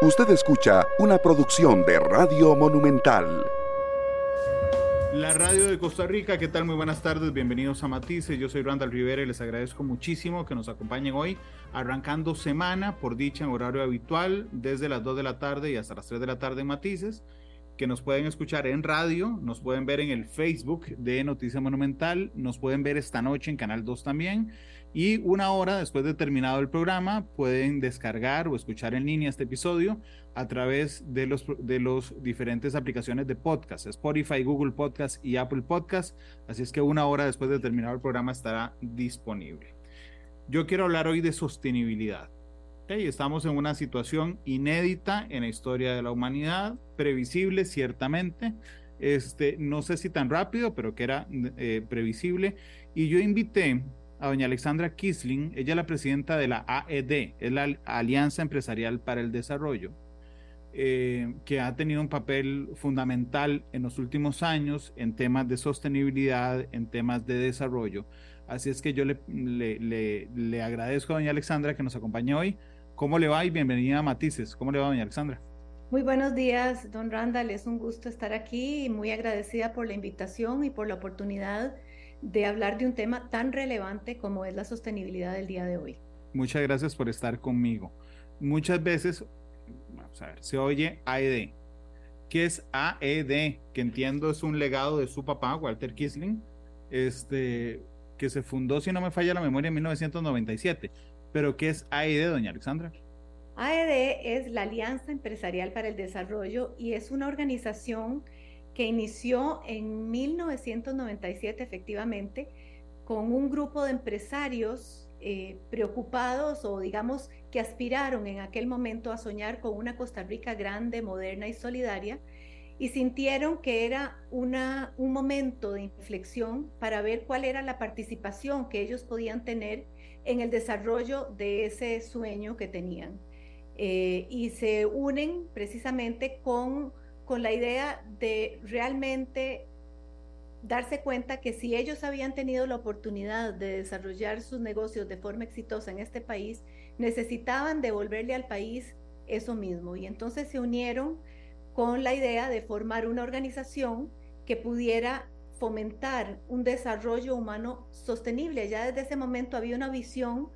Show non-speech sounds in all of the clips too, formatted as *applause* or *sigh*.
Usted escucha una producción de Radio Monumental. La radio de Costa Rica, ¿qué tal? Muy buenas tardes, bienvenidos a Matices. Yo soy Randall Rivera y les agradezco muchísimo que nos acompañen hoy, arrancando semana por dicha en horario habitual, desde las 2 de la tarde y hasta las 3 de la tarde en Matices que nos pueden escuchar en radio, nos pueden ver en el Facebook de Noticia Monumental, nos pueden ver esta noche en Canal 2 también. Y una hora después de terminado el programa, pueden descargar o escuchar en línea este episodio a través de los, de los diferentes aplicaciones de podcast, Spotify, Google Podcast y Apple Podcast. Así es que una hora después de terminado el programa estará disponible. Yo quiero hablar hoy de sostenibilidad. Estamos en una situación inédita en la historia de la humanidad, previsible ciertamente, este, no sé si tan rápido, pero que era eh, previsible. Y yo invité a doña Alexandra Kisling, ella es la presidenta de la AED, es la Alianza Empresarial para el Desarrollo, eh, que ha tenido un papel fundamental en los últimos años en temas de sostenibilidad, en temas de desarrollo. Así es que yo le, le, le agradezco a doña Alexandra que nos acompañe hoy ¿Cómo le va y bienvenida a Matices? ¿Cómo le va, doña Alexandra? Muy buenos días, don Randall. Es un gusto estar aquí y muy agradecida por la invitación y por la oportunidad de hablar de un tema tan relevante como es la sostenibilidad del día de hoy. Muchas gracias por estar conmigo. Muchas veces, vamos a ver, se oye AED. ¿Qué es AED? Que entiendo es un legado de su papá, Walter Kisling, este, que se fundó, si no me falla la memoria, en 1997 pero, ¿qué es AED, doña Alexandra? AED es la Alianza Empresarial para el Desarrollo y es una organización que inició en 1997 efectivamente con un grupo de empresarios eh, preocupados o digamos que aspiraron en aquel momento a soñar con una Costa Rica grande, moderna y solidaria y sintieron que era una, un momento de inflexión para ver cuál era la participación que ellos podían tener en el desarrollo de ese sueño que tenían. Eh, y se unen precisamente con, con la idea de realmente darse cuenta que si ellos habían tenido la oportunidad de desarrollar sus negocios de forma exitosa en este país, necesitaban devolverle al país eso mismo. Y entonces se unieron con la idea de formar una organización que pudiera fomentar un desarrollo humano sostenible. Ya desde ese momento había una visión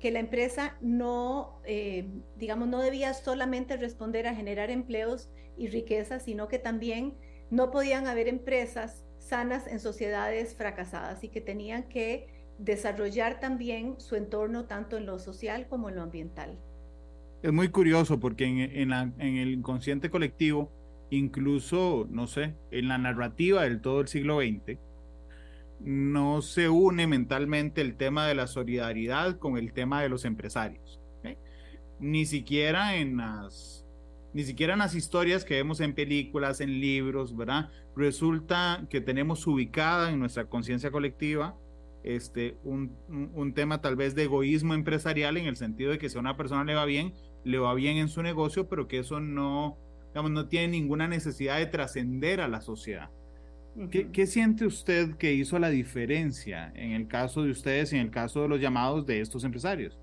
que la empresa no, eh, digamos, no debía solamente responder a generar empleos y riqueza, sino que también no podían haber empresas sanas en sociedades fracasadas y que tenían que desarrollar también su entorno tanto en lo social como en lo ambiental. Es muy curioso porque en, en el inconsciente colectivo incluso, no sé, en la narrativa del todo el siglo XX, no se une mentalmente el tema de la solidaridad con el tema de los empresarios. Ni siquiera en las ni siquiera en las historias que vemos en películas, en libros, ¿verdad? Resulta que tenemos ubicada en nuestra conciencia colectiva este, un, un, tema tal vez de egoísmo empresarial en el sentido de que si a una persona le va bien, le va bien en su negocio, pero que eso no, no tiene ninguna necesidad de trascender a la sociedad. ¿Qué, siente usted que hizo la diferencia en el caso de ustedes y en el caso de los llamados de estos empresarios?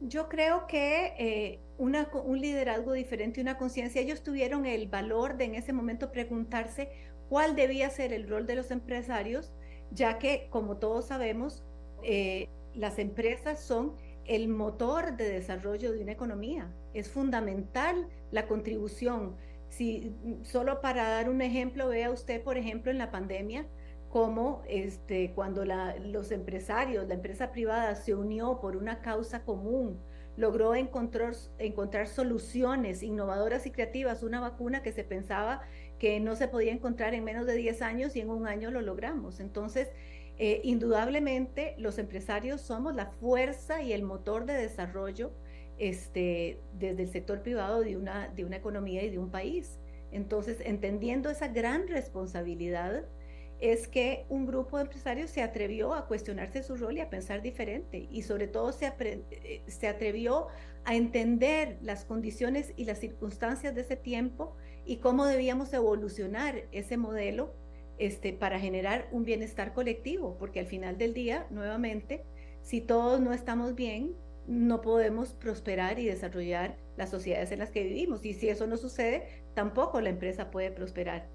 Yo creo que eh, una, un liderazgo diferente, una conciencia, ellos tuvieron el valor de en ese momento preguntarse cuál debía ser el rol de los empresarios, ya que, como todos sabemos, eh, las empresas son el motor de desarrollo de una economía. Es fundamental la contribución. Si solo para dar un ejemplo, vea usted, por ejemplo, en la pandemia, cómo este, cuando los empresarios, la empresa privada se unió por una causa común, logró encontrar, encontrar soluciones innovadoras y creativas, una vacuna que se pensaba que no se podía encontrar en menos de 10 años y en un año lo logramos. Entonces, eh, indudablemente los empresarios somos la fuerza y el motor de desarrollo este, desde el sector privado de una, de una economía y de un país. Entonces, entendiendo esa gran responsabilidad, es que un grupo de empresarios se atrevió a cuestionarse su rol y a pensar diferente y sobre todo se, eh, se atrevió a entender las condiciones y las circunstancias de ese tiempo y cómo debíamos evolucionar ese modelo este, para generar un bienestar colectivo, porque al final del día, nuevamente, si todos no estamos bien, no podemos prosperar y desarrollar las sociedades en las que vivimos. Y si eso no sucede, tampoco la empresa puede prosperar.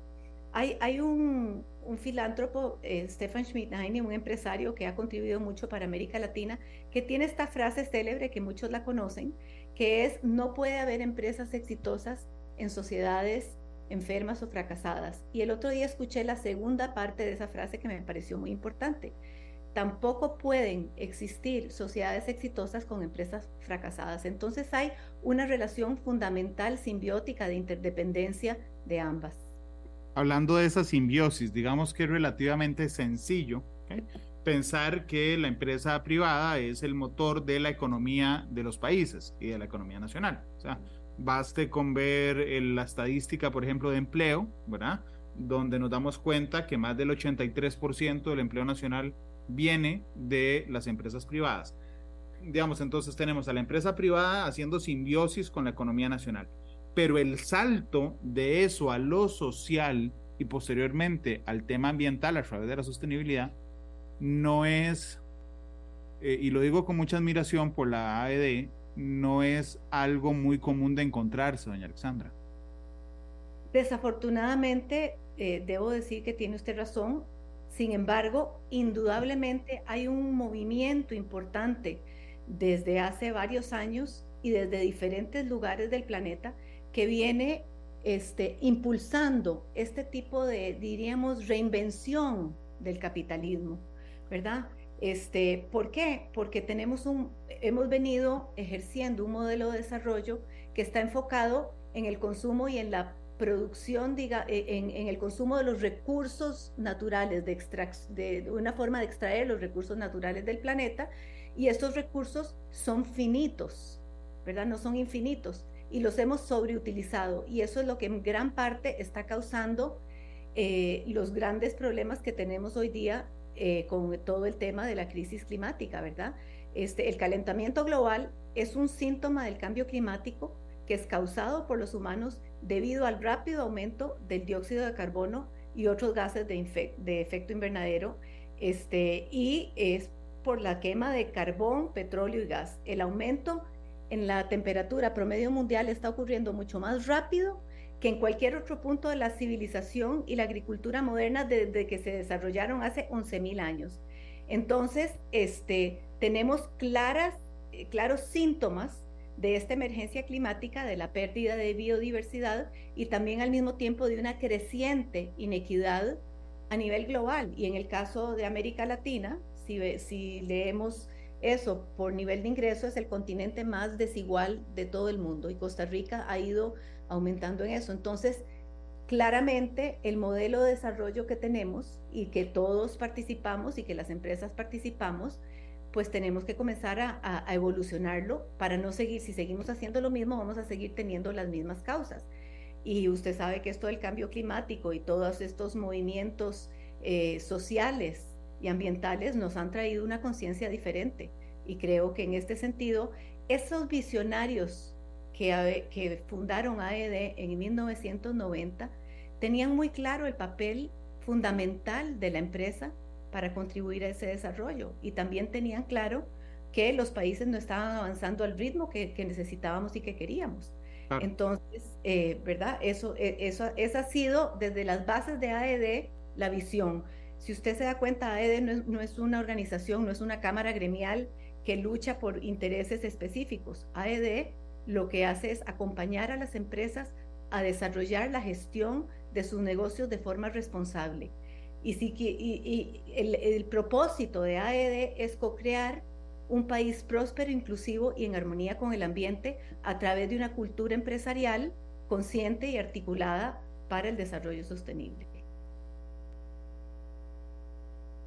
Hay, un, un filántropo, eh, Stefan Schmidheine, un empresario que ha contribuido mucho para América Latina, que tiene esta frase célebre que muchos la conocen, que es, no puede haber empresas exitosas en sociedades enfermas o fracasadas. Y el otro día escuché la segunda parte de esa frase que me pareció muy importante. Tampoco pueden existir sociedades exitosas con empresas fracasadas. Entonces hay una relación fundamental simbiótica de interdependencia de ambas. Hablando de esa simbiosis, digamos que es relativamente sencillo pensar que la empresa privada es el motor de la economía de los países y de la economía nacional. O sea, baste con ver la estadística, por ejemplo, de empleo, ¿verdad? Donde nos damos cuenta que más del 83% del empleo nacional viene de las empresas privadas. Digamos, entonces tenemos a la empresa privada haciendo simbiosis con la economía nacional. Pero el salto de eso a lo social y posteriormente al tema ambiental a través de la sostenibilidad no es, eh, y lo digo con mucha admiración por la AED, no es algo muy común de encontrarse, doña Alexandra. Desafortunadamente, eh, debo decir que tiene usted razón. Sin embargo, indudablemente hay un movimiento importante desde hace varios años y desde diferentes lugares del planeta que viene este, impulsando este tipo de, diríamos, reinvención del capitalismo. ¿verdad? Este, ¿Por qué? Porque tenemos un, hemos venido ejerciendo un modelo de desarrollo que está enfocado en el consumo y en la producción, diga, e, en, el consumo de los recursos naturales, de, de una forma de extraer los recursos naturales del planeta, y estos recursos son finitos, ¿verdad? No son infinitos, y los hemos sobreutilizado, y eso es lo que en gran parte está causando eh, los grandes problemas que tenemos hoy día eh, con todo el tema de la crisis climática, ¿verdad? Este, el calentamiento global es un síntoma del cambio climático que es causado por los humanos debido al rápido aumento del dióxido de carbono y otros gases de, efecto invernadero, este, y es por la quema de carbón, petróleo y gas. El aumento en la temperatura promedio mundial está ocurriendo mucho más rápido que en cualquier otro punto de la civilización y la agricultura moderna desde que se desarrollaron hace 11.000 años. Entonces, este, tenemos claras, eh, claros síntomas de esta emergencia climática, de la pérdida de biodiversidad y también al mismo tiempo de una creciente inequidad a nivel global. Y en el caso de América Latina, si, si leemos eso por nivel de ingreso, es el continente más desigual de todo el mundo y Costa Rica ha ido aumentando en eso. Entonces, claramente el modelo de desarrollo que tenemos y que todos participamos y que las empresas participamos, pues tenemos que comenzar a, evolucionarlo para no seguir, si seguimos haciendo lo mismo, vamos a seguir teniendo las mismas causas. Y usted sabe que esto del cambio climático y todos estos movimientos eh, sociales y ambientales nos han traído una conciencia diferente. Y creo que en este sentido, esos visionarios que, fundaron AED en 1990 tenían muy claro el papel fundamental de la empresa para contribuir a ese desarrollo y también tenían claro que los países no estaban avanzando al ritmo que, necesitábamos y que queríamos. Entonces, eh, ¿verdad? Eso, e, eso, esa ha sido desde las bases de AED la visión. Si usted se da cuenta, AED no es, no es una organización, no es una cámara gremial que lucha por intereses específicos. AED lo que hace es acompañar a las empresas a desarrollar la gestión de sus negocios de forma responsable. Y, el, propósito de AED es co-crear un país próspero, inclusivo y en armonía con el ambiente a través de una cultura empresarial consciente y articulada para el desarrollo sostenible.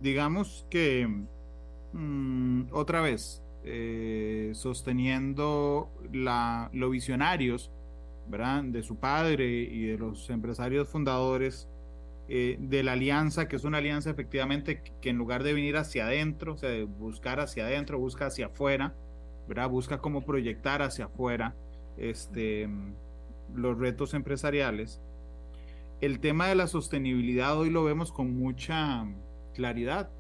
Digamos que, mm, otra vez, eh, sosteniendo la, lo visionarios ¿verdad? de su padre y de los empresarios fundadores eh, de la alianza, que es una alianza efectivamente que en lugar de venir hacia adentro, o sea, de buscar hacia adentro, busca hacia afuera, ¿verdad? busca cómo proyectar hacia afuera este, los retos empresariales. El tema de la sostenibilidad hoy lo vemos con mucha claridad.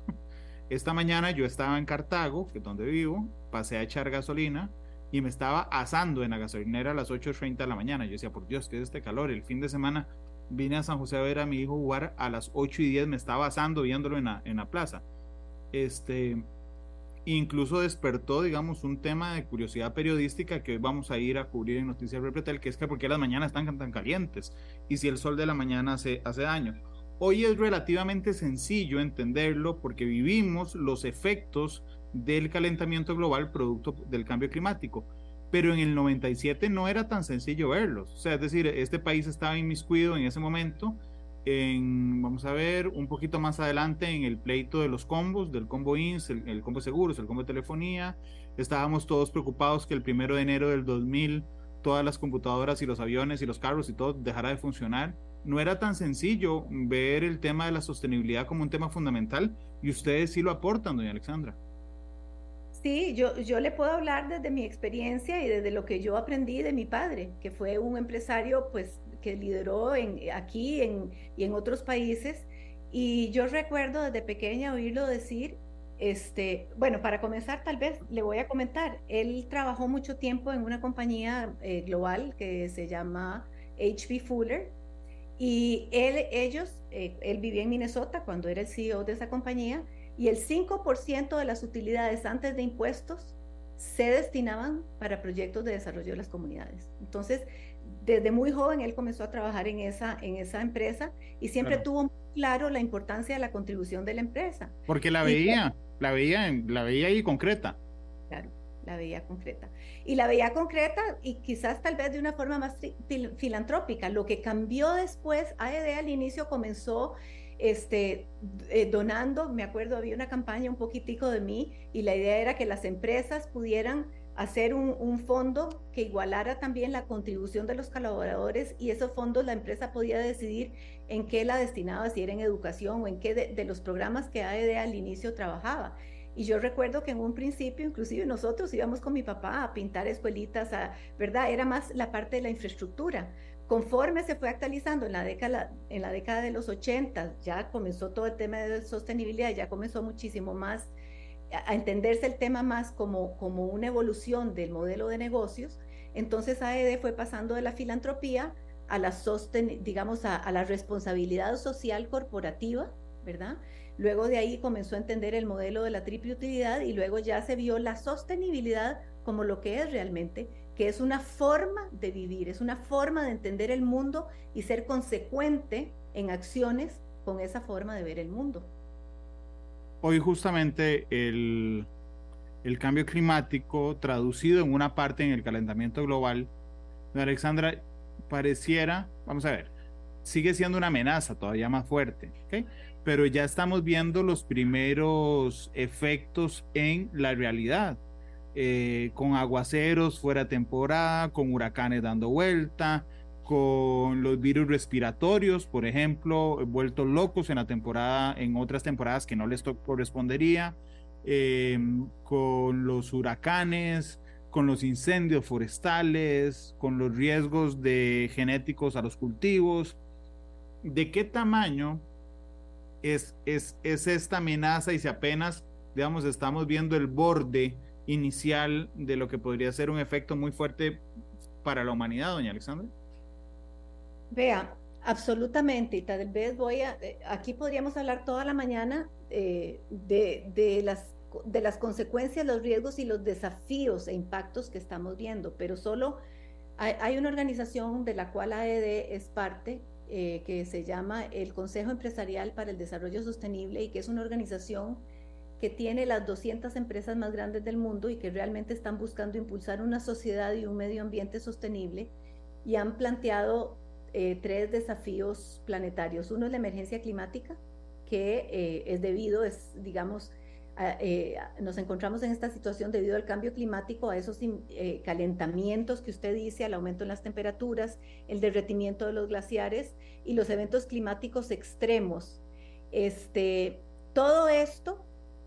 Esta mañana yo estaba en Cartago, que es donde vivo, pasé a echar gasolina y me estaba asando en la gasolinera a las 8.30 de la mañana. Yo decía, por Dios, ¿qué es este calor? El fin de semana vine a San José a ver a mi hijo jugar a las 8 y 10, me estaba asando viéndolo en la, en la plaza. Este, incluso despertó, digamos, un tema de curiosidad periodística que hoy vamos a ir a cubrir en Noticias Repretel, que es que por qué las mañanas están tan calientes y si el sol de la mañana hace, hace daño. Hoy es relativamente sencillo entenderlo porque vivimos los efectos del calentamiento global producto del cambio climático. Pero en el 97 no era tan sencillo verlos. O sea, es decir, este país estaba inmiscuido en ese momento en, vamos a ver, un poquito más adelante en el pleito de los combos, del combo INS, el, el combo seguros, el combo de telefonía. Estábamos todos preocupados que el primero de enero del 2000 todas las computadoras y los aviones y los carros y todo dejara de funcionar. No era tan sencillo ver el tema de la sostenibilidad como un tema fundamental y ustedes sí lo aportan, doña Alexandra. Sí, yo, yo le puedo hablar desde mi experiencia y desde lo que yo aprendí de mi padre, que fue un empresario pues que lideró en, aquí en, y en otros países. Y yo recuerdo desde pequeña oírlo decir, este, bueno, para comenzar tal vez le voy a comentar, él trabajó mucho tiempo en una compañía eh, global que se llama HB Fuller y él, ellos, eh, él vivía en Minnesota cuando era el CEO de esa compañía y el 5% de las utilidades antes de impuestos se destinaban para proyectos de desarrollo de las comunidades. Entonces, desde muy joven él comenzó a trabajar en esa, en esa empresa y siempre tuvo claro la importancia de la contribución de la empresa. Porque la veía, la veía, la veía ahí concreta. Claro, la veía concreta. Y la veía concreta y quizás tal vez de una forma más filantrópica. Lo que cambió después, AED al inicio comenzó este, eh, donando, me acuerdo, había una campaña un poquitico de mí y la idea era que las empresas pudieran hacer un, fondo que igualara también la contribución de los colaboradores y esos fondos la empresa podía decidir en qué la destinaba, si era en educación o en qué de, los programas que AED al inicio trabajaba. Y yo recuerdo que en un principio, inclusive nosotros íbamos con mi papá a pintar escuelitas, a, ¿verdad? Era más la parte de la infraestructura. Conforme se fue actualizando en la década, en la década de los 80, ya comenzó todo el tema de sostenibilidad, ya comenzó muchísimo más a entenderse el tema más como, como una evolución del modelo de negocios, entonces AED fue pasando de la filantropía a la sosten digamos, a, la responsabilidad social corporativa, ¿verdad? Luego de ahí comenzó a entender el modelo de la triple utilidad y luego ya se vio la sostenibilidad como lo que es realmente, que es una forma de vivir, es una forma de entender el mundo y ser consecuente en acciones con esa forma de ver el mundo. Hoy justamente el, cambio climático traducido en una parte en el calentamiento global, Alexandra, pareciera, vamos a ver, sigue siendo una amenaza todavía más fuerte, pero ya estamos viendo los primeros efectos en la realidad, eh, con aguaceros fuera temporada, con huracanes dando vuelta, con los virus respiratorios, por ejemplo, vueltos locos en la temporada, en otras temporadas que no les correspondería, em, con los huracanes, con los incendios forestales, con los riesgos de genéticos a los cultivos. ¿De qué tamaño es, es, es esta amenaza y si apenas, digamos, estamos viendo el borde inicial de lo que podría ser un efecto muy fuerte para la humanidad, doña Alexandra? Vea, absolutamente. Y tal vez voy a, eh, aquí podríamos hablar toda la mañana eh, de, las, de las consecuencias, los riesgos y los desafíos e impactos que estamos viendo, pero solo hay, una organización de la cual AED es parte, eh, que se llama el Consejo Empresarial para el Desarrollo Sostenible y que es una organización que tiene las 200 empresas más grandes del mundo y que realmente están buscando impulsar una sociedad y un medio ambiente sostenible y han planteado eh, tres desafíos planetarios. Uno es la emergencia climática, que eh, es debido, es, digamos, eh, nos encontramos en esta situación debido al cambio climático, a esos calentamientos que usted dice, al aumento en las temperaturas, el derretimiento de los glaciares y los eventos climáticos extremos. Este, todo esto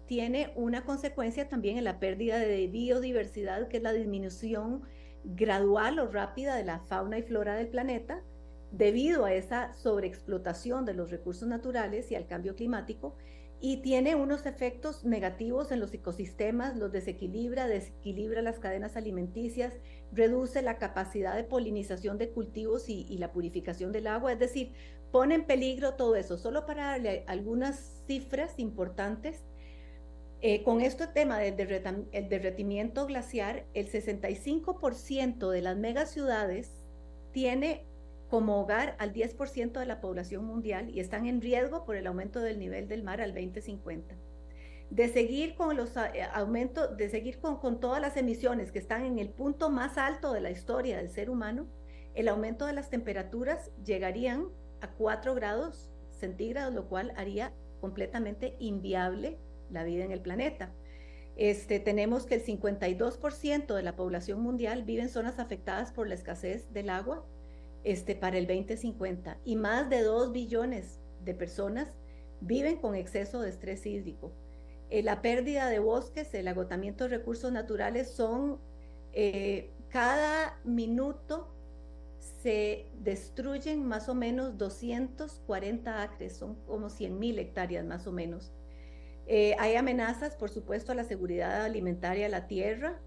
tiene una consecuencia también en la pérdida de biodiversidad, que es la disminución gradual o rápida de la fauna y flora del planeta, debido a esa sobreexplotación de los recursos naturales y al cambio climático. Y tiene unos efectos negativos en los ecosistemas, los desequilibra, desequilibra las cadenas alimenticias, reduce la capacidad de polinización de cultivos y, la purificación del agua, es decir, pone en peligro todo eso. Solo para darle algunas cifras importantes, eh, con este tema del derretimiento glaciar, el 65% de las megaciudades tiene como hogar al 10% de la población mundial y están en riesgo por el aumento del nivel del mar al 2050. De seguir con los eh, aumentos, de seguir con, con todas las emisiones que están en el punto más alto de la historia del ser humano, el aumento de las temperaturas llegarían a 4 grados centígrados, lo cual haría completamente inviable la vida en el planeta. Este, tenemos que el 52% de la población mundial vive en zonas afectadas por la escasez del agua este, para el 2050 y más de 2 billones de personas viven con exceso de estrés hídrico. Eh, la pérdida de bosques, el agotamiento de recursos naturales son eh, cada minuto se destruyen más o menos 240 acres, son como 100 mil hectáreas más o menos. Eh, hay amenazas, por supuesto, a la seguridad alimentaria de la tierra.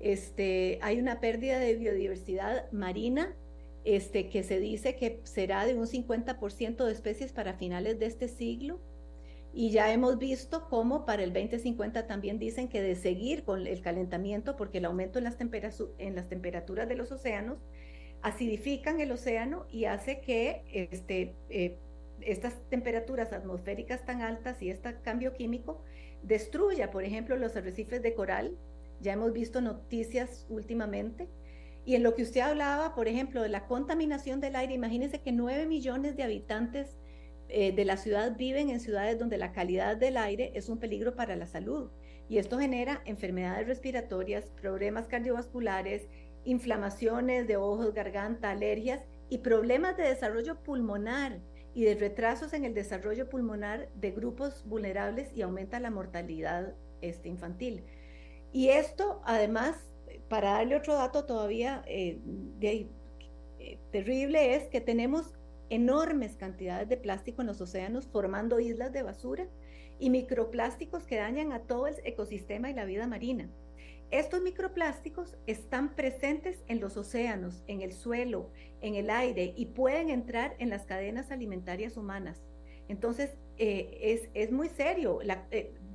Este, hay una pérdida de biodiversidad marina este, que se dice que será de un 50% de especies para finales de este siglo. Y ya hemos visto cómo para el 2050 también dicen que de seguir con el calentamiento, porque el aumento en las, en las temperaturas de los océanos acidifican el océano y hace que este, eh, estas temperaturas atmosféricas tan altas y este cambio químico destruya, por ejemplo, los arrecifes de coral. Ya hemos visto noticias últimamente y en lo que usted hablaba, por ejemplo, de la contaminación del aire, imagínense que 9 millones de habitantes eh, de la ciudad viven en ciudades donde la calidad del aire es un peligro para la salud. Y esto genera enfermedades respiratorias, problemas cardiovasculares, inflamaciones de ojos, garganta, alergias y problemas de desarrollo pulmonar y de retrasos en el desarrollo pulmonar de grupos vulnerables y aumenta la mortalidad este, infantil. Y esto además para darle otro dato todavía eh, eh, terrible es que tenemos enormes cantidades de plástico en los océanos formando islas de basura y microplásticos que dañan a todo el ecosistema y la vida marina. Estos microplásticos están presentes en los océanos, en el suelo, en el aire y pueden entrar en las cadenas alimentarias humanas. Entonces, eh, es, es, muy serio.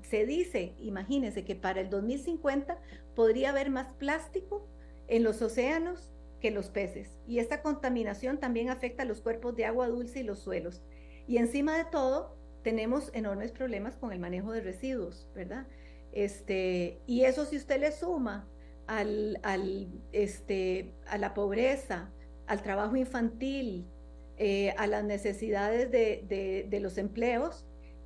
Se dice, imagínense, que para el 2050 podría haber más plástico en los océanos que los peces. Y esta contaminación también afecta a los cuerpos de agua dulce y los suelos. Y encima de todo, tenemos enormes problemas con el manejo de residuos, ¿verdad? Este, y eso si usted le suma al, este, a la pobreza, al trabajo infantil, eh, a las necesidades de, de los empleos,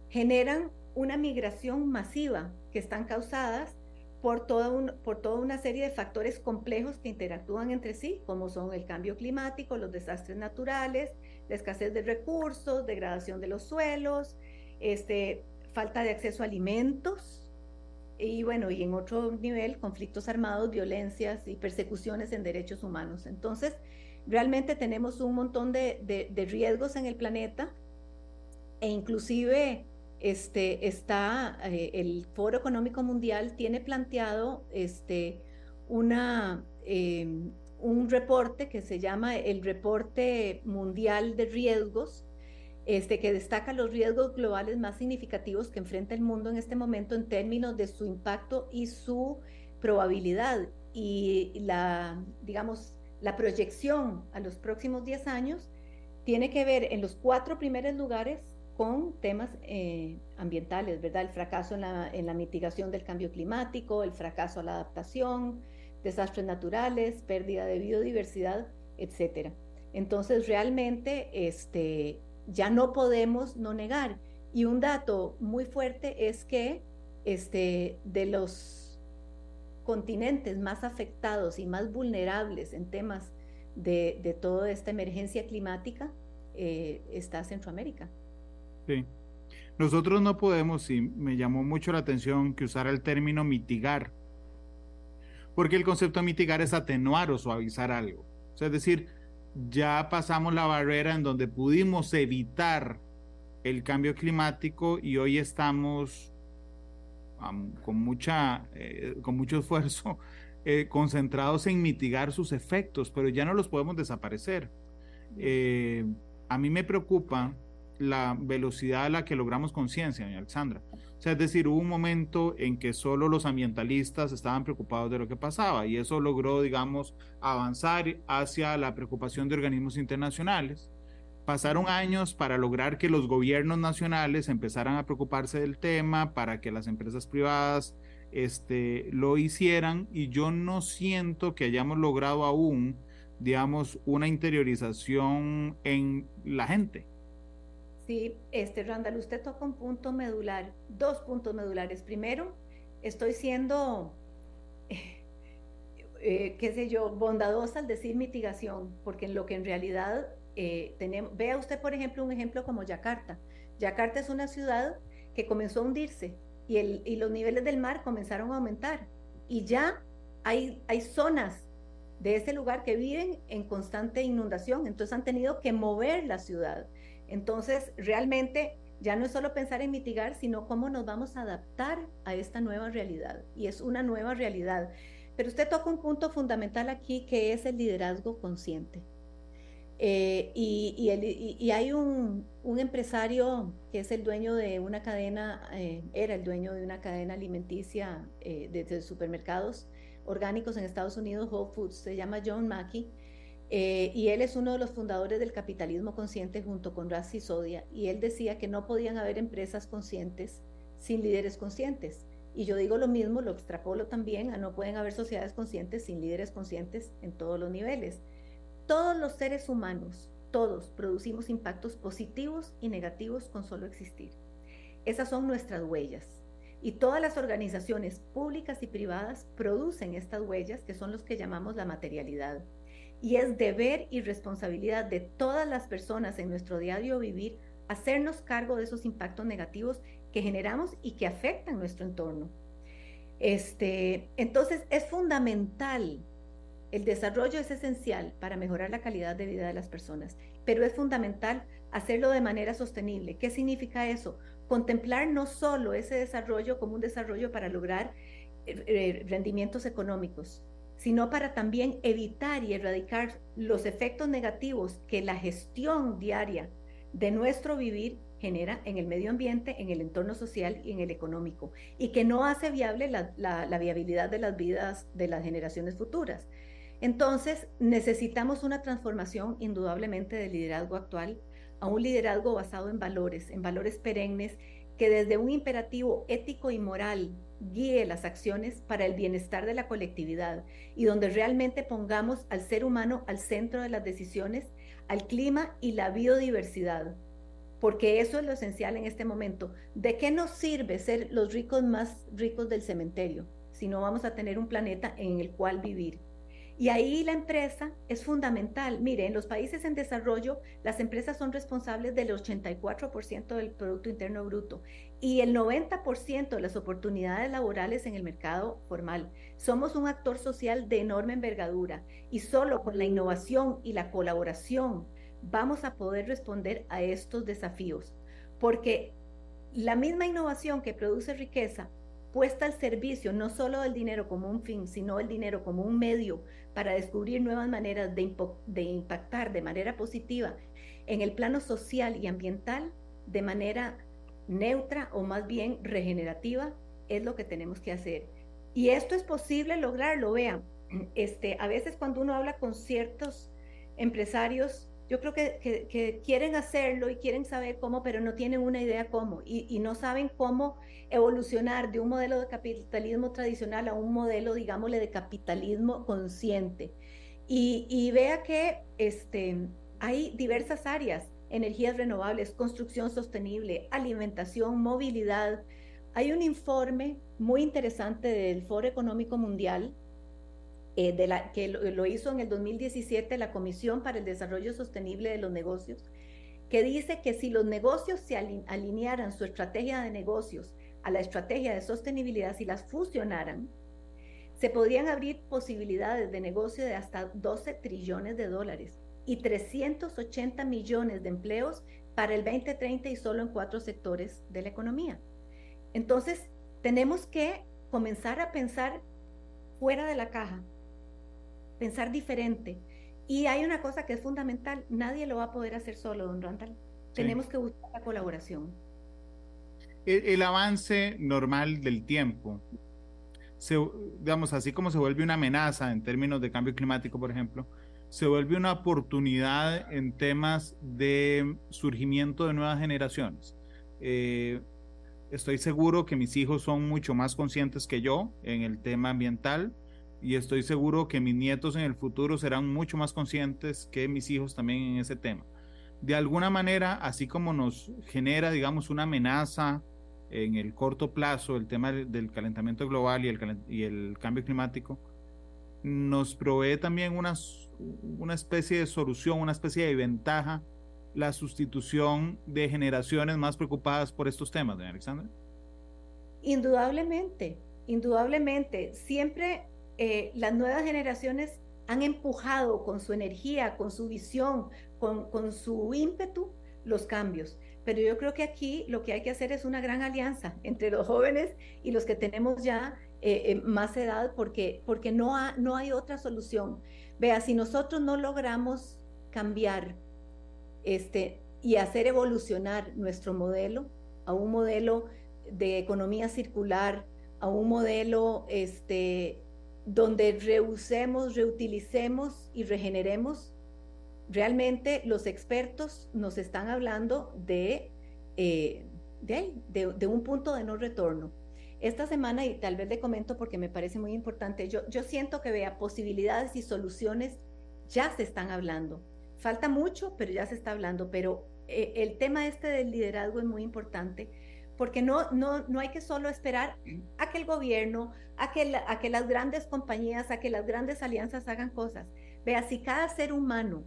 generan una migración masiva que están causadas por toda, por toda una serie de factores complejos que interactúan entre sí, como son el cambio climático, los desastres naturales, la escasez de recursos, degradación de los suelos, este, falta de acceso a alimentos y bueno, y en otro nivel, conflictos armados, violencias y persecuciones en derechos humanos. Entonces, realmente tenemos un montón de, de riesgos en el planeta e inclusive este, está, eh, el Foro Económico Mundial tiene planteado este, una, em, un reporte que se llama el Reporte Mundial de Riesgos, este, que destaca los riesgos globales más significativos que enfrenta el mundo en este momento en términos de su impacto y su probabilidad. Y la, digamos, la proyección a los próximos 10 años tiene que ver en los cuatro primeros lugares con temas eh, ambientales, ¿verdad? El fracaso en la, mitigación del cambio climático, el fracaso a la adaptación, desastres naturales, pérdida de biodiversidad, etcétera. Entonces, realmente, este, ya no podemos no negar. Y un dato muy fuerte es que este, de los continentes más afectados y más vulnerables en temas de, toda esta emergencia climática eh, está Centroamérica. Sí. Nosotros no podemos, y me llamó mucho la atención que usara el término mitigar, porque el concepto de mitigar es atenuar o suavizar algo. es decir, ya pasamos la barrera en donde pudimos evitar el cambio climático y hoy estamos con, mucha, eh, con mucho esfuerzo *laughs* eh, concentrados en mitigar sus efectos, pero ya no los podemos desaparecer. Eh, a mí me preocupa la velocidad a la que logramos conciencia, Alexandra. O sea, es decir, hubo un momento en que solo los ambientalistas estaban preocupados de lo que pasaba y eso logró, digamos, avanzar hacia la preocupación de organismos internacionales. Pasaron años para lograr que los gobiernos nacionales empezaran a preocuparse del tema, para que las empresas privadas este, lo hicieran y yo no siento que hayamos logrado aún, digamos, una interiorización en la gente. Sí, este Randall, usted toca un punto medular, dos puntos medulares. Primero, estoy siendo, *laughs* eh, qué sé yo, bondadosa al decir mitigación, porque en lo que en realidad eh, tenemos, vea usted, por ejemplo, un ejemplo como Yakarta. Yakarta es una ciudad que comenzó a hundirse y, el, y los niveles del mar comenzaron a aumentar. Y ya hay, hay zonas de ese lugar que viven en constante inundación, entonces han tenido que mover la ciudad. Entonces, realmente ya no es solo pensar en mitigar, sino cómo nos vamos a adaptar a esta nueva realidad. Y es una nueva realidad. Pero usted toca un punto fundamental aquí que es el liderazgo consciente. Eh, y, hay un, empresario que es el dueño de una cadena, eh, era el dueño de una cadena alimenticia eh, de, supermercados orgánicos en Estados Unidos, Whole Foods, se llama John Mackey. Eh, y él es uno de los fundadores del capitalismo consciente junto con Rassi Sodia. Y él decía que no podían haber empresas conscientes sin líderes conscientes. Y yo digo lo mismo, lo extrapolo también a no pueden haber sociedades conscientes sin líderes conscientes en todos los niveles. Todos los seres humanos, todos producimos impactos positivos y negativos con solo existir. Esas son nuestras huellas. Y todas las organizaciones públicas y privadas producen estas huellas que son los que llamamos la materialidad y es deber y responsabilidad de todas las personas en nuestro diario vivir hacernos cargo de esos impactos negativos que generamos y que afectan nuestro entorno. Este, entonces es fundamental, el desarrollo es esencial para mejorar la calidad de vida de las personas, pero es fundamental hacerlo de manera sostenible. ¿Qué significa eso? Contemplar no solo ese desarrollo como un desarrollo para lograr eh, eh, rendimientos económicos, sino para también evitar y erradicar los efectos negativos que la gestión diaria de nuestro vivir genera en el medio ambiente, en el entorno social y en el económico, y que no hace viable la, viabilidad de las vidas de las generaciones futuras. Entonces, necesitamos una transformación indudablemente del liderazgo actual a un liderazgo basado en valores, en valores perennes, que desde un imperativo ético y moral guíe las acciones para el bienestar de la colectividad y donde realmente pongamos al ser humano al centro de las decisiones, al clima y la biodiversidad, porque eso es lo esencial en este momento. ¿De qué nos sirve ser los ricos más ricos del cementerio si no vamos a tener un planeta en el cual vivir? Y ahí la empresa es fundamental. Mire, en los países en desarrollo, las empresas son responsables del 84% del Producto Interno Bruto y el 90% de las oportunidades laborales en el mercado formal. Somos un actor social de enorme envergadura y solo con la innovación y la colaboración vamos a poder responder a estos desafíos, porque la misma innovación que produce riqueza puesta al servicio no solo del dinero como un fin, sino el dinero como un medio para descubrir nuevas maneras de, de impactar de manera positiva en el plano social y ambiental de manera neutra o más bien regenerativa, es lo que tenemos que hacer. Y esto es posible lograrlo, vean, *clears throat* este, a veces cuando uno habla con ciertos empresarios, yo creo que, quieren hacerlo y quieren saber cómo, pero no tienen una idea cómo y, no saben cómo evolucionar de un modelo de capitalismo tradicional a un modelo, digámosle, de capitalismo consciente. Y, y vea que este, hay diversas áreas energías renovables, construcción sostenible, alimentación, movilidad. Hay un informe muy interesante del Foro Económico Mundial eh, que lo, hizo en el 2017 la Comisión para el Desarrollo Sostenible de los Negocios, que dice que si los negocios se alinearan su estrategia de negocios a la estrategia de sostenibilidad, si las fusionaran, se podrían abrir posibilidades de negocio de hasta 12 trillones de dólares y 380 millones de empleos para el 2030 y solo en cuatro sectores de la economía. Entonces, tenemos que comenzar a pensar fuera de la caja, pensar diferente. Y hay una cosa que es fundamental, nadie lo va a poder hacer solo, don Randall. Tenemos que buscar la colaboración. El, avance normal del tiempo, se, digamos, así como se vuelve una amenaza en términos de cambio climático, por ejemplo, se vuelve una oportunidad en temas de surgimiento de nuevas generaciones. Eh, estoy seguro que mis hijos son mucho más conscientes que yo en el tema ambiental y estoy seguro que mis nietos en el futuro serán mucho más conscientes que mis hijos también en ese tema. De alguna manera, así como nos genera, digamos, una amenaza en el corto plazo el tema del calentamiento global y el, y el cambio climático, nos provee también una, especie de solución, una especie de ventaja la sustitución de generaciones más preocupadas por estos temas, de Alexandra? Indudablemente, indudablemente. Siempre eh, las nuevas generaciones han empujado con su energía, con su visión, con, con su ímpetu los cambios. Pero yo creo que aquí lo que hay que hacer es una gran alianza entre los jóvenes y los que tenemos ya eh, eh, más edad, porque, porque no, no hay otra solución. Vea, si nosotros no logramos cambiar este, y hacer evolucionar nuestro modelo a un modelo de economía circular, a un modelo este, donde reusemos, reutilicemos y regeneremos, realmente los expertos nos están hablando de, eh, de, un punto de no retorno. Esta semana, y tal vez le comento porque me parece muy importante, yo, siento que vea posibilidades y soluciones ya se están hablando. Falta mucho, pero ya se está hablando. Pero eh, el tema este del liderazgo es muy importante porque no, no, no hay que solo esperar a que el gobierno, a que, a que las grandes compañías, a que las grandes alianzas hagan cosas. Vea, si cada ser humano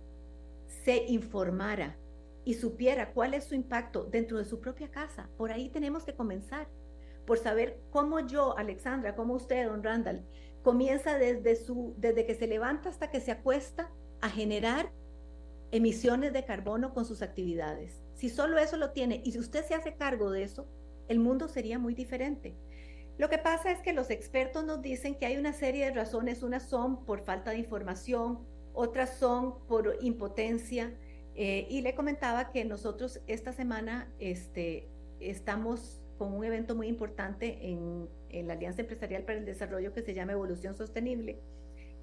se informara y supiera cuál es su impacto dentro de su propia casa, por ahí tenemos que comenzar, por saber cómo yo, Alexandra, cómo usted, don Randall, comienza desde, su, desde que se levanta hasta que se acuesta a generar emisiones de carbono con sus actividades. Si solo eso lo tiene y si usted se hace cargo de eso, el mundo sería muy diferente. Lo que pasa es que los expertos nos dicen que hay una serie de razones, unas son por falta de información, otras son por impotencia. Eh, y le comentaba que nosotros esta semana este, estamos con un evento muy importante en, en la Alianza Empresarial para el Desarrollo que se llama Evolución Sostenible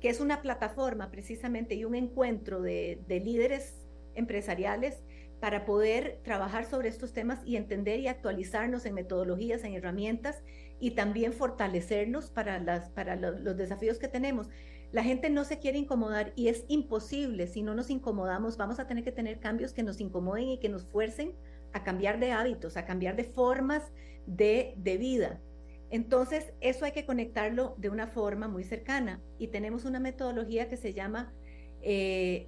que es una plataforma precisamente y un encuentro de, líderes empresariales para poder trabajar sobre estos temas y entender y actualizarnos en metodologías, en herramientas y también fortalecernos para, las, para los, desafíos que tenemos. La gente no se quiere incomodar y es imposible. Si no nos incomodamos, vamos a tener que tener cambios que nos incomoden y que nos fuercen a cambiar de hábitos, a cambiar de formas de, de vida. Entonces, eso hay que conectarlo de una forma muy cercana y tenemos una metodología que se llama eh,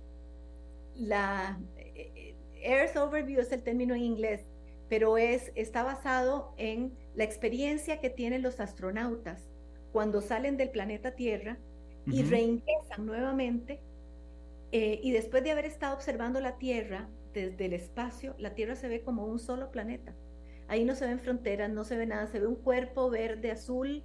la eh, Earth Overview es el término en inglés, pero es, está basado en la experiencia que tienen los astronautas cuando salen del planeta Tierra y reingresan nuevamente eh, y después de haber estado observando la Tierra desde el espacio, la Tierra se ve como un solo planeta. Ahí no se ven fronteras, no se ve nada, se ve un cuerpo verde, azul,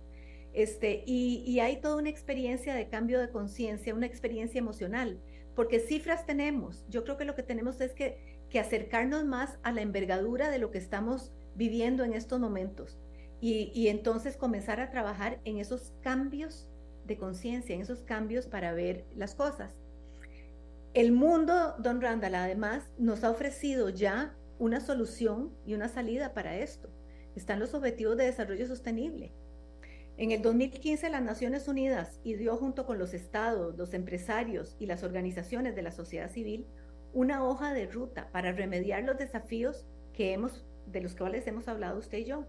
este, y, hay toda una experiencia de cambio de conciencia, una experiencia emocional, porque cifras tenemos. Yo creo que lo que tenemos es que, que acercarnos más a la envergadura de lo que estamos viviendo en estos momentos y, y entonces comenzar a trabajar en esos cambios de conciencia, en esos cambios para ver las cosas. El mundo, don Randall, además, nos ha ofrecido ya una solución y una salida para esto. Están los Objetivos de Desarrollo Sostenible. En el 2015 las Naciones Unidas dio junto con los estados, los empresarios y las organizaciones de la sociedad civil una hoja de ruta para remediar los desafíos que hemos, de los cuales hemos hablado usted y yo,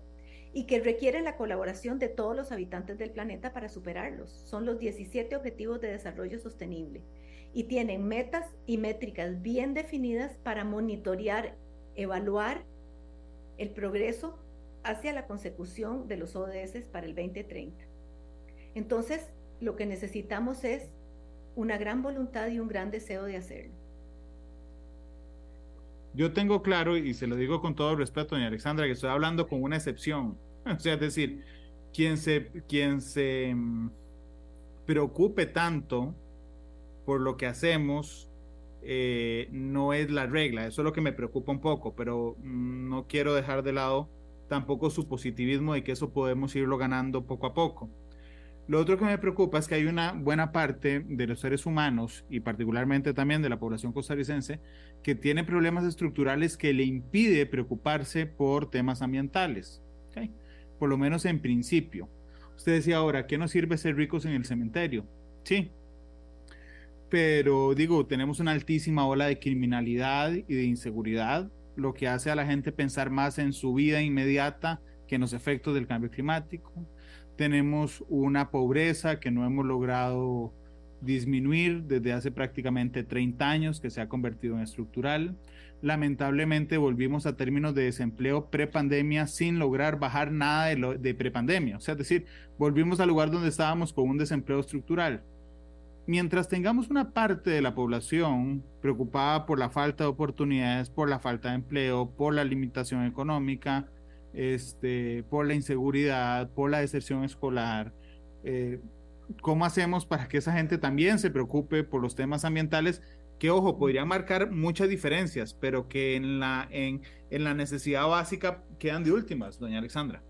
y que requieren la colaboración de todos los habitantes del planeta para superarlos. Son los 17 Objetivos de Desarrollo Sostenible y tienen metas y métricas bien definidas para monitorear evaluar el progreso hacia la consecución de los ODS para el 2030. Entonces, lo que necesitamos es una gran voluntad y un gran deseo de hacerlo. Yo tengo claro, y se lo digo con todo respeto, doña Alexandra, que estoy hablando con una excepción. *laughs* O sea, es decir, quien se, quien se mm, preocupe tanto por lo que hacemos eh, no es la regla. Eso es lo que me preocupa un poco, pero mm, no quiero dejar de lado tampoco su positivismo de que eso podemos irlo ganando poco a poco. Lo otro que me preocupa es que hay una buena parte de los seres humanos y particularmente también de la población costarricense que tiene problemas estructurales que le impide preocuparse por temas ambientales. Por lo menos en principio. Usted decía ahora, ¿qué nos sirve ser ricos en el cementerio? Sí. Pero digo, tenemos una altísima ola de criminalidad y de inseguridad, lo que hace a la gente pensar más en su vida inmediata que en los efectos del cambio climático tenemos una pobreza que no hemos logrado disminuir desde hace prácticamente 30 años, que se ha convertido en estructural. Lamentablemente volvimos a términos de desempleo prepandemia sin lograr bajar nada de, de prepandemia. O sea, es decir, volvimos al lugar donde estábamos con un desempleo estructural. Mientras tengamos una parte de la población preocupada por la falta de oportunidades, por la falta de empleo, por la limitación económica, este, por la inseguridad, por la deserción escolar. Eh, ¿Cómo hacemos para que esa gente también se preocupe por los temas ambientales? Que, ojo, podrían marcar muchas diferencias, pero que en la, en, en la necesidad básica quedan de últimas, doña Alexandra.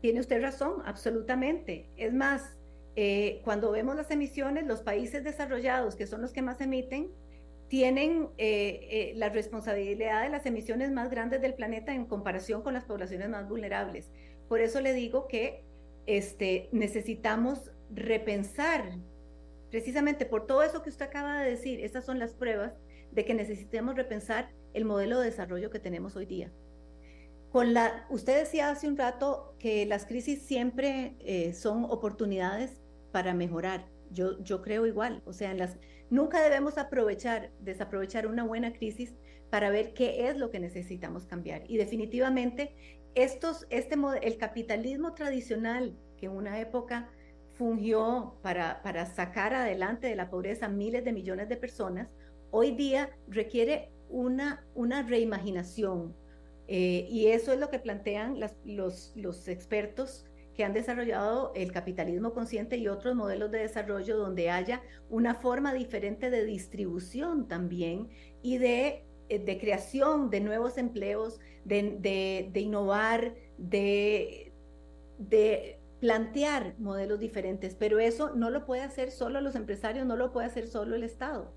Tiene usted razón, absolutamente. Es más, eh, cuando vemos las emisiones, los países desarrollados, que son los que más emiten, tienen eh, eh, la responsabilidad de las emisiones más grandes del planeta en comparación con las poblaciones más vulnerables. Por eso le digo que este, necesitamos repensar, precisamente por todo eso que usted acaba de decir, estas son las pruebas de que necesitemos repensar el modelo de desarrollo que tenemos hoy día. Con la, usted decía hace un rato que las crisis siempre eh, son oportunidades para mejorar. Yo, yo creo igual, o sea, las, Nunca debemos aprovechar, desaprovechar una buena crisis para ver qué es lo que necesitamos cambiar. Y definitivamente, estos, este, el capitalismo tradicional que en una época fungió para, para sacar adelante de la pobreza miles de millones de personas, hoy día requiere una, una reimaginación. Eh, y eso es lo que plantean los, los expertos que han desarrollado el capitalismo consciente y otros modelos de desarrollo donde haya una forma diferente de distribución también y de, eh, de creación de nuevos empleos, de, de, innovar, de, de plantear modelos diferentes, pero eso no lo puede hacer solo los empresarios, no lo puede hacer solo el Estado.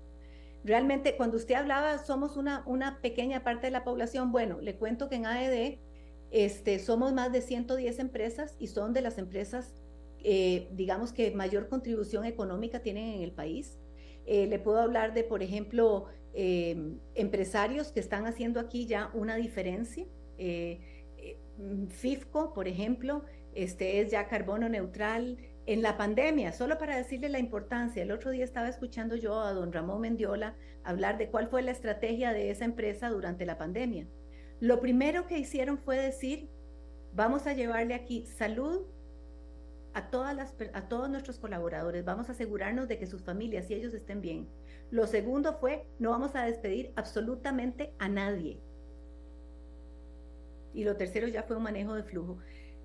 Realmente, cuando usted hablaba, somos una, una pequeña parte de la población, bueno, le cuento que en AED este, somos más de 110 empresas y son de las empresas, eh, digamos, que mayor contribución económica tienen en el país. Eh, le puedo hablar de, por ejemplo, em, empresarios que están haciendo aquí ya una diferencia. Eh, FIFCO, por ejemplo, este es ya carbono neutral. En la pandemia, solo para decirle la importancia, el otro día estaba escuchando yo a don Ramón Mendiola hablar de cuál fue la estrategia de esa empresa durante la pandemia. Lo primero que hicieron fue decir, vamos a llevarle aquí salud a, todas las, a todos nuestros colaboradores, vamos a asegurarnos de que sus familias y ellos estén bien. Lo segundo fue, no vamos a despedir absolutamente a nadie. Y lo tercero ya fue un manejo de flujo.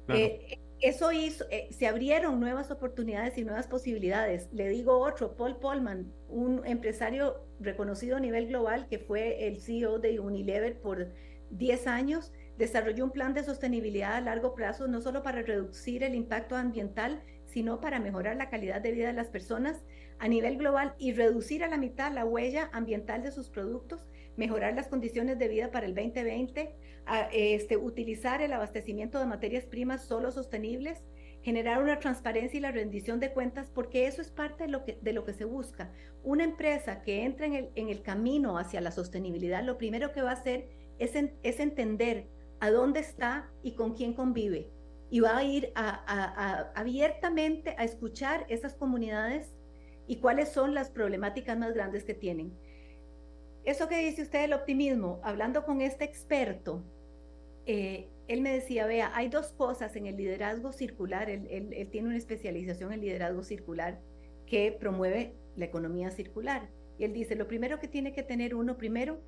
Eh, eso hizo, eh, se abrieron nuevas oportunidades y nuevas posibilidades. Le digo otro, Paul Polman, un empresario reconocido a nivel global que fue el CEO de Unilever por 10 años, desarrolló un plan de sostenibilidad a largo plazo, no solo para reducir el impacto ambiental, sino para mejorar la calidad de vida de las personas a nivel global y reducir a la mitad la huella ambiental de sus productos, mejorar las condiciones de vida para el 2020, este, utilizar el abastecimiento de materias primas solo sostenibles, generar una transparencia y la rendición de cuentas, porque eso es parte de lo que, de lo que se busca. Una empresa que entra en el, en el camino hacia la sostenibilidad, lo primero que va a hacer es, entender a dónde está y con quién convive. Y va a ir abiertamente a escuchar esas comunidades y cuáles son las problemáticas más grandes que tienen. Eso que dice usted del optimismo, hablando con este experto, eh, él me decía, vea, hay dos cosas en el liderazgo circular, él, él, tiene una especialización en liderazgo circular que promueve la economía circular. Y él dice, lo primero que tiene que tener uno, primero,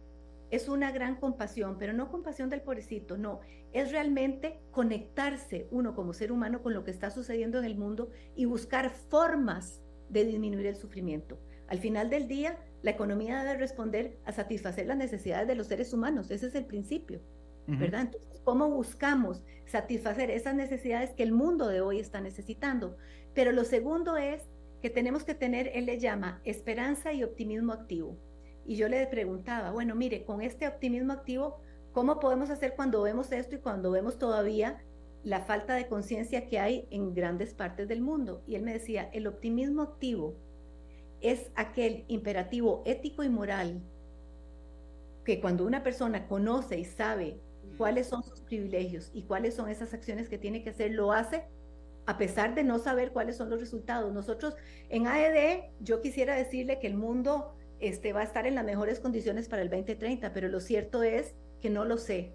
es una gran compasión, pero no compasión del pobrecito, no, es realmente conectarse uno como ser humano con lo que está sucediendo en el mundo y buscar formas de disminuir el sufrimiento. Al final del día, la economía debe responder a satisfacer las necesidades de los seres humanos, ese es el principio, ¿verdad? Entonces, ¿cómo buscamos satisfacer esas necesidades que el mundo de hoy está necesitando? Pero lo segundo es que tenemos que tener, él le llama esperanza y optimismo activo. Y yo le preguntaba, bueno, mire, con este optimismo activo, ¿cómo podemos hacer cuando vemos esto y cuando vemos todavía la falta de conciencia que hay en grandes partes del mundo? Y él me decía, el optimismo activo es aquel imperativo ético y moral que cuando una persona conoce y sabe cuáles son sus privilegios y cuáles son esas acciones que tiene que hacer, lo hace a pesar de no saber cuáles son los resultados. Nosotros en AED, yo quisiera decirle que el mundo este, va a estar en las mejores condiciones para el 2030, pero lo cierto es que no lo sé.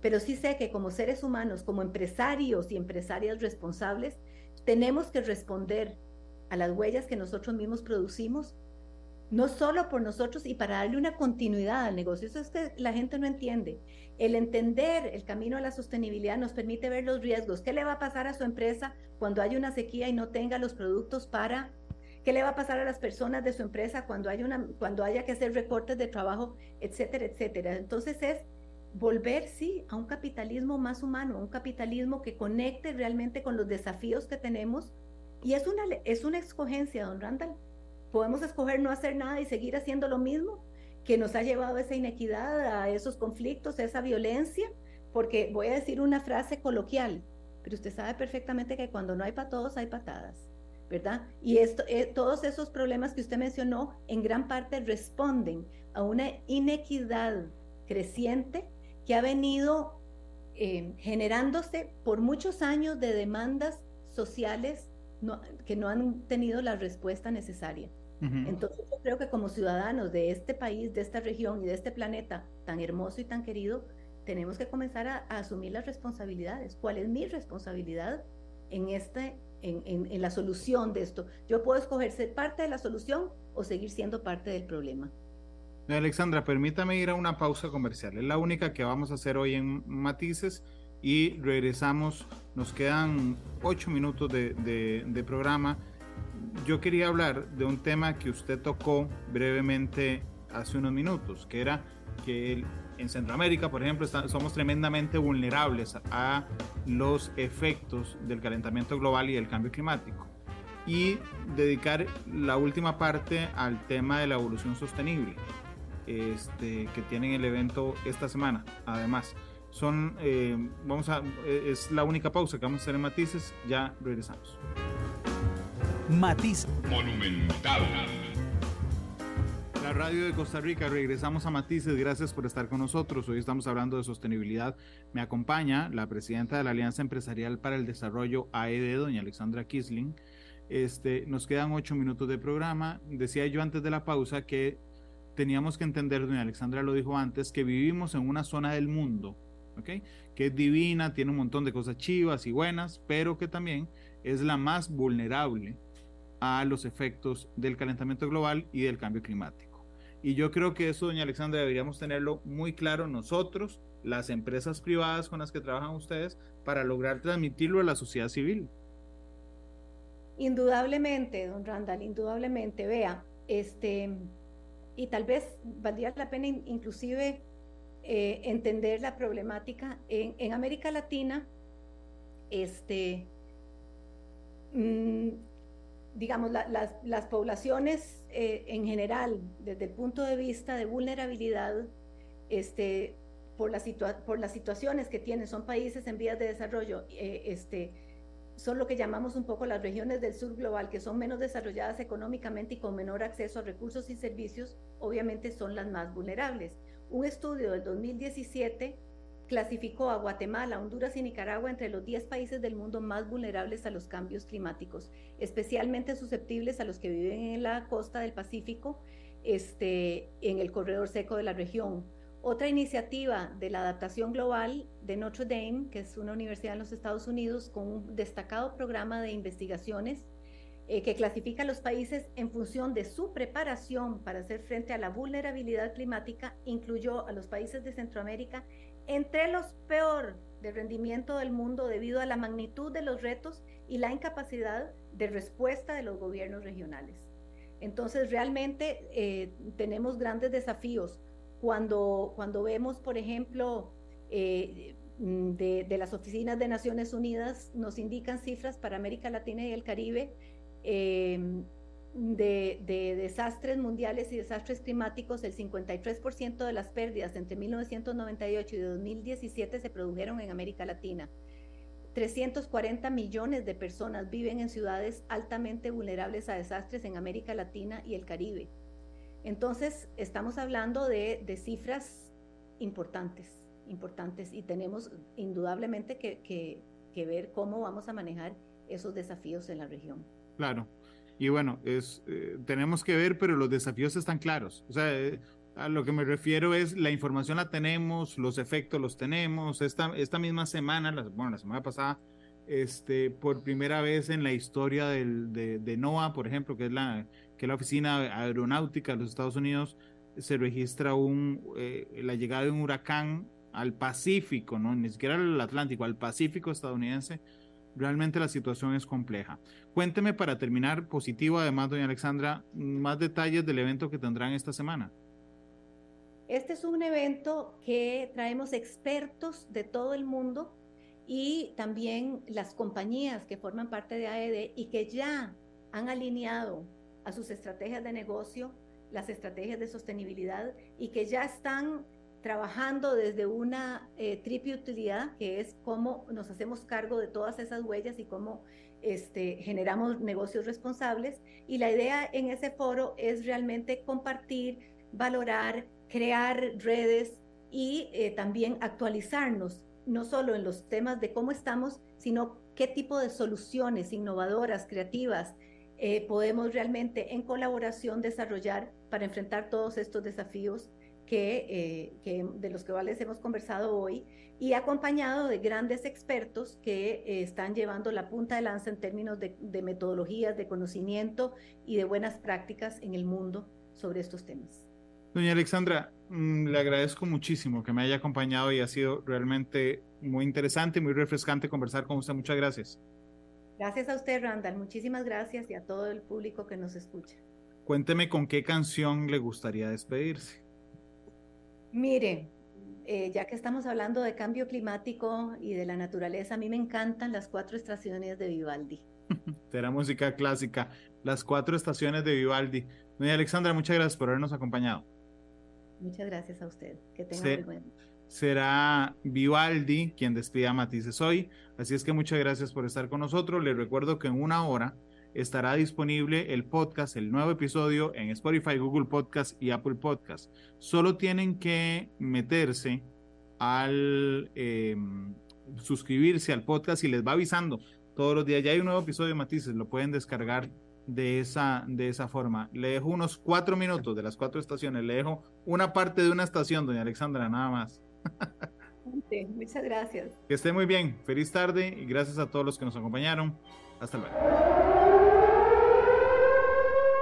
Pero sí sé que como seres humanos, como empresarios y empresarias responsables, tenemos que responder a las huellas que nosotros mismos producimos, no solo por nosotros y para darle una continuidad al negocio. Eso es que la gente no entiende. El entender el camino a la sostenibilidad nos permite ver los riesgos. ¿Qué le va a pasar a su empresa cuando haya una sequía y no tenga los productos para ¿Qué le va a pasar a las personas de su empresa cuando haya, que hacer recortes de trabajo, etcétera, etcétera? Entonces es volver, sí, a un capitalismo más humano, un capitalismo que conecte realmente con los desafíos que tenemos. Y es una, es una escogencia, don Randall. Podemos escoger no hacer nada y seguir haciendo lo mismo que nos ha llevado a esa inequidad, a esos conflictos, a esa violencia, porque voy a decir una frase coloquial, pero usted sabe perfectamente que cuando no hay para todos hay patadas. ¿Verdad? Y esto, eh, todos esos problemas que usted mencionó en gran parte responden a una inequidad creciente que ha venido eh, generándose por muchos años de demandas sociales que no han tenido la respuesta necesaria. Entonces yo creo que como ciudadanos de este país, de esta región y de este planeta tan hermoso y tan querido, tenemos que comenzar a, a asumir las responsabilidades. ¿Cuál es mi responsabilidad en este en, la solución de esto. Yo puedo escoger ser parte de la solución o seguir siendo parte del problema. Alexandra, permítame ir a una pausa comercial. Es la única que vamos a hacer hoy en Matices y regresamos. Nos quedan ocho minutos de, de, programa. Yo quería hablar de un tema que usted tocó brevemente hace unos minutos, que era que el, en Centroamérica, por ejemplo, somos tremendamente vulnerables a los efectos del calentamiento global y del cambio climático. Y dedicar la última parte al tema de la evolución sostenible, este, que tienen el evento esta semana, además. Son, eh, vamos a, es la única pausa que vamos a hacer en Matices, ya regresamos. Matiz Monumental la radio de Costa Rica. Regresamos a Matices. Gracias por estar con nosotros. Hoy estamos hablando de sostenibilidad. Me acompaña la presidenta de la Alianza Empresarial para el Desarrollo AED, doña Alexandra Kisling. Este, nos quedan ocho minutos de programa. Decía yo antes de la pausa que teníamos que entender, doña Alexandra lo dijo antes, que vivimos en una zona del mundo, ¿ok? Que es divina, tiene un montón de cosas chivas y buenas, pero que también es la más vulnerable a los efectos del calentamiento global y del cambio climático. Y yo creo que eso, doña Alexandra, deberíamos tenerlo muy claro nosotros, las empresas privadas con las que trabajan ustedes, para lograr transmitirlo a la sociedad civil. Indudablemente, don Randall, indudablemente. Vea, este, y tal vez valdría la pena inclusive eh, entender la problemática en, América Latina. Este, mm, digamos, las, poblaciones eh, en general, desde el punto de vista de vulnerabilidad, este, por, la por las situaciones que tienen, son países en vías de desarrollo, eh, este, son lo que llamamos un poco las regiones del sur global, que son menos desarrolladas económicamente y con menor acceso a recursos y servicios, obviamente son las más vulnerables. Un estudio del 2017 clasificó a Guatemala, Honduras y Nicaragua entre los 10 países del mundo más vulnerables a los cambios climáticos, especialmente susceptibles a los que viven en la costa del Pacífico, este, en el corredor seco de la región. Otra iniciativa de la adaptación global de Notre Dame, que es una universidad en los Estados Unidos con un destacado programa de investigaciones, eh, que clasifica a los países en función de su preparación para hacer frente a la vulnerabilidad climática, incluyó a los países de Centroamérica entre los peor de rendimiento del mundo debido a la magnitud de los retos y la incapacidad de respuesta de los gobiernos regionales. Entonces, realmente eh, tenemos grandes desafíos. Cuando, cuando vemos, por ejemplo, eh, de, de, las oficinas de Naciones Unidas, nos indican cifras para América Latina y el Caribe Em, de, desastres mundiales y desastres climáticos, el 53% de las pérdidas entre 1998 y 2017 se produjeron en América Latina. 340 millones de personas viven en ciudades altamente vulnerables a desastres en América Latina y el Caribe. Entonces, estamos hablando de, cifras importantes, importantes, y tenemos indudablemente que ver cómo vamos a manejar esos desafíos en la región. Claro. Y bueno, es, eh, tenemos que ver, pero los desafíos están claros. O sea, eh, a lo que me refiero es la información la tenemos, los efectos los tenemos. Esta, esta misma semana, la, bueno, la semana pasada, este, por primera vez en la historia del, de, NOAA, por ejemplo, que es, la, que es la Oficina Aeronáutica de los Estados Unidos, se registra un, eh, la llegada de un huracán al Pacífico, ¿no? ni siquiera al Atlántico, al Pacífico estadounidense, Realmente la situación es compleja. Cuénteme para terminar positivo, además, doña Alexandra, más detalles del evento que tendrán esta semana. Este es un evento que traemos expertos de todo el mundo y también las compañías que forman parte de AED y que ya han alineado a sus estrategias de negocio las estrategias de sostenibilidad y que ya están trabajando desde una eh, triple utilidad, que es cómo nos hacemos cargo de todas esas huellas y cómo este, generamos negocios responsables. Y la idea en ese foro es realmente compartir, valorar, crear redes y eh, también actualizarnos, no solo en los temas de cómo estamos, sino qué tipo de soluciones innovadoras, creativas, eh, podemos realmente en colaboración desarrollar para enfrentar todos estos desafíos eh, que, de los que les hemos conversado hoy y acompañado de grandes expertos que eh, están llevando la punta de lanza en términos de, metodologías, de conocimiento y de buenas prácticas en el mundo sobre estos temas. Doña Alexandra, mm, le agradezco muchísimo que me haya acompañado y ha sido realmente muy interesante y muy refrescante conversar con usted. Muchas gracias. Gracias a usted, Randall. Muchísimas gracias y a todo el público que nos escucha. Cuénteme con qué canción le gustaría despedirse. Mire, eh, ya que estamos hablando de cambio climático y de la naturaleza, a mí me encantan las cuatro estaciones de Vivaldi. *laughs* Será música clásica, las cuatro estaciones de Vivaldi. Doña Alexandra, muchas gracias por habernos acompañado. Muchas gracias a usted. Que tenga muy buen Será Vivaldi quien despida a Matices hoy. Así es que muchas gracias por estar con nosotros. Les recuerdo que en una hora estará disponible el podcast, el nuevo episodio en Spotify, Google Podcast y Apple Podcast. Solo tienen que meterse al em, suscribirse al podcast y les va avisando todos los días. Ya hay un nuevo episodio de Matices, lo pueden descargar de esa, de esa forma. Le dejo unos cuatro minutos de las cuatro estaciones, le dejo una parte de una estación, doña Alexandra, nada más. muchas gracias. Que esté muy bien, feliz tarde y gracias a todos los que nos acompañaron. Hasta luego.